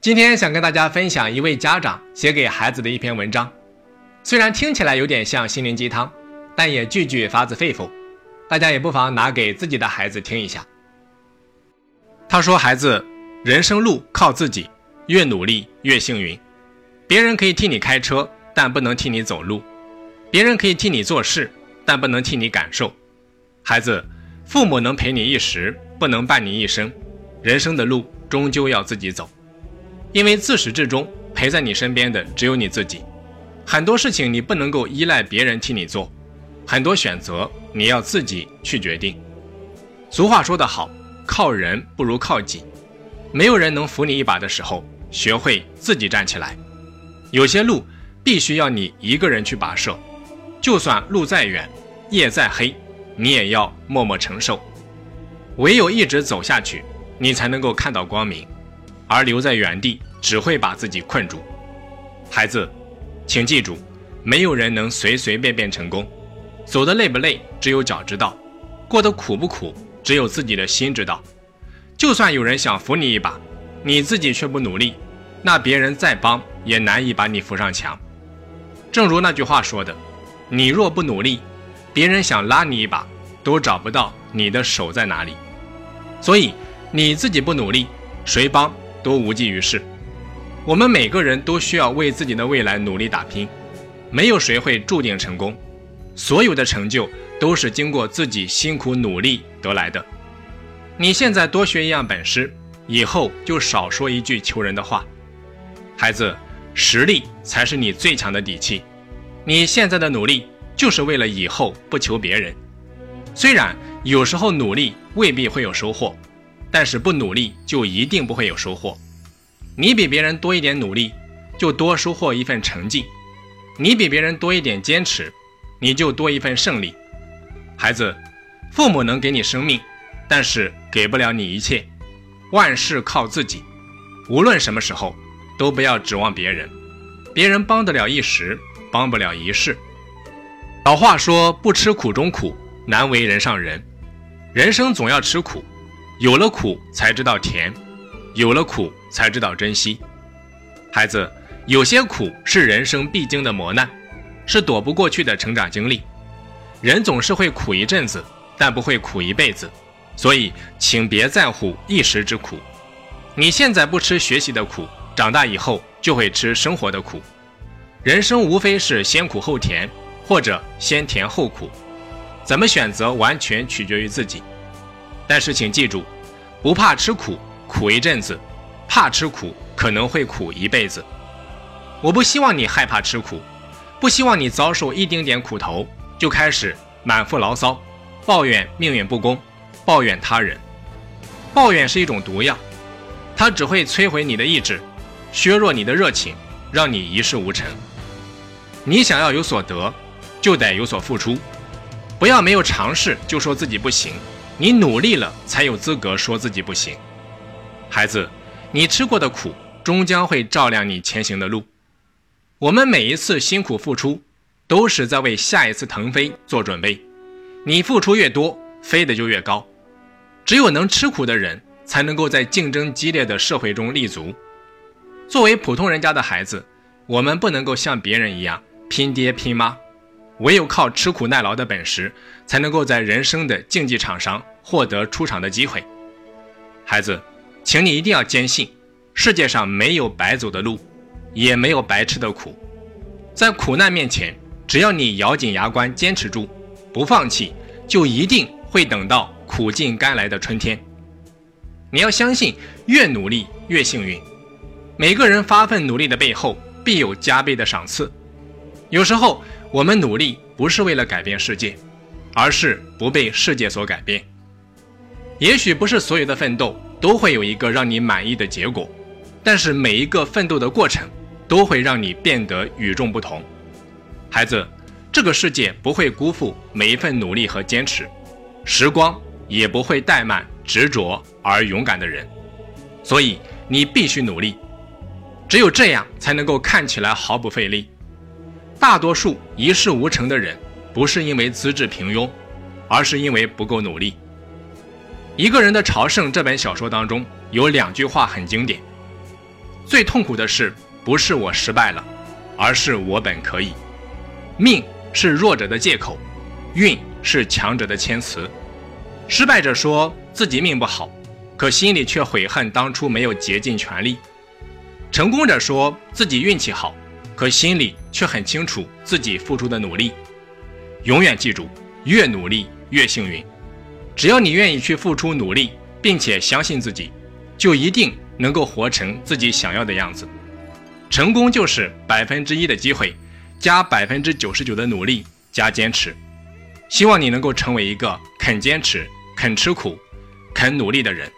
今天想跟大家分享一位家长写给孩子的一篇文章，虽然听起来有点像心灵鸡汤，但也句句发自肺腑，大家也不妨拿给自己的孩子听一下。他说：“孩子，人生路靠自己，越努力越幸运。别人可以替你开车，但不能替你走路；别人可以替你做事，但不能替你感受。孩子，父母能陪你一时，不能伴你一生。人生的路终究要自己走，因为自始至终陪在你身边的只有你自己。很多事情你不能够依赖别人替你做，很多选择你要自己去决定。俗话说得好。”靠人不如靠己，没有人能扶你一把的时候，学会自己站起来。有些路必须要你一个人去跋涉，就算路再远，夜再黑，你也要默默承受。唯有一直走下去，你才能够看到光明，而留在原地只会把自己困住。孩子，请记住，没有人能随随便便成功，走得累不累，只有脚知道；过得苦不苦。只有自己的心知道，就算有人想扶你一把，你自己却不努力，那别人再帮也难以把你扶上墙。正如那句话说的：“你若不努力，别人想拉你一把，都找不到你的手在哪里。”所以你自己不努力，谁帮都无济于事。我们每个人都需要为自己的未来努力打拼，没有谁会注定成功，所有的成就。都是经过自己辛苦努力得来的。你现在多学一样本事，以后就少说一句求人的话。孩子，实力才是你最强的底气。你现在的努力就是为了以后不求别人。虽然有时候努力未必会有收获，但是不努力就一定不会有收获。你比别人多一点努力，就多收获一份成绩；你比别人多一点坚持，你就多一份胜利。孩子，父母能给你生命，但是给不了你一切。万事靠自己，无论什么时候，都不要指望别人。别人帮得了一时，帮不了一世。老话说：“不吃苦中苦，难为人上人。”人生总要吃苦，有了苦才知道甜，有了苦才知道珍惜。孩子，有些苦是人生必经的磨难，是躲不过去的成长经历。人总是会苦一阵子，但不会苦一辈子，所以请别在乎一时之苦。你现在不吃学习的苦，长大以后就会吃生活的苦。人生无非是先苦后甜，或者先甜后苦，怎么选择完全取决于自己。但是请记住，不怕吃苦，苦一阵子；怕吃苦，可能会苦一辈子。我不希望你害怕吃苦，不希望你遭受一丁点苦头。就开始满腹牢骚，抱怨命运不公，抱怨他人。抱怨是一种毒药，它只会摧毁你的意志，削弱你的热情，让你一事无成。你想要有所得，就得有所付出。不要没有尝试就说自己不行，你努力了才有资格说自己不行。孩子，你吃过的苦，终将会照亮你前行的路。我们每一次辛苦付出。都是在为下一次腾飞做准备。你付出越多，飞得就越高。只有能吃苦的人，才能够在竞争激烈的社会中立足。作为普通人家的孩子，我们不能够像别人一样拼爹拼妈，唯有靠吃苦耐劳的本事，才能够在人生的竞技场上获得出场的机会。孩子，请你一定要坚信，世界上没有白走的路，也没有白吃的苦，在苦难面前。只要你咬紧牙关，坚持住，不放弃，就一定会等到苦尽甘来的春天。你要相信，越努力越幸运。每个人发奋努力的背后，必有加倍的赏赐。有时候，我们努力不是为了改变世界，而是不被世界所改变。也许不是所有的奋斗都会有一个让你满意的结果，但是每一个奋斗的过程，都会让你变得与众不同。孩子，这个世界不会辜负每一份努力和坚持，时光也不会怠慢执着而勇敢的人，所以你必须努力，只有这样才能够看起来毫不费力。大多数一事无成的人，不是因为资质平庸，而是因为不够努力。一个人的朝圣这本小说当中有两句话很经典：最痛苦的事不是我失败了，而是我本可以。命是弱者的借口，运是强者的谦词。失败者说自己命不好，可心里却悔恨当初没有竭尽全力；成功者说自己运气好，可心里却很清楚自己付出的努力。永远记住，越努力越幸运。只要你愿意去付出努力，并且相信自己，就一定。能够活成自己想要的样子，成功就是百分之一的机会，加百分之九十九的努力加坚持。希望你能够成为一个肯坚持、肯吃苦、肯努力的人。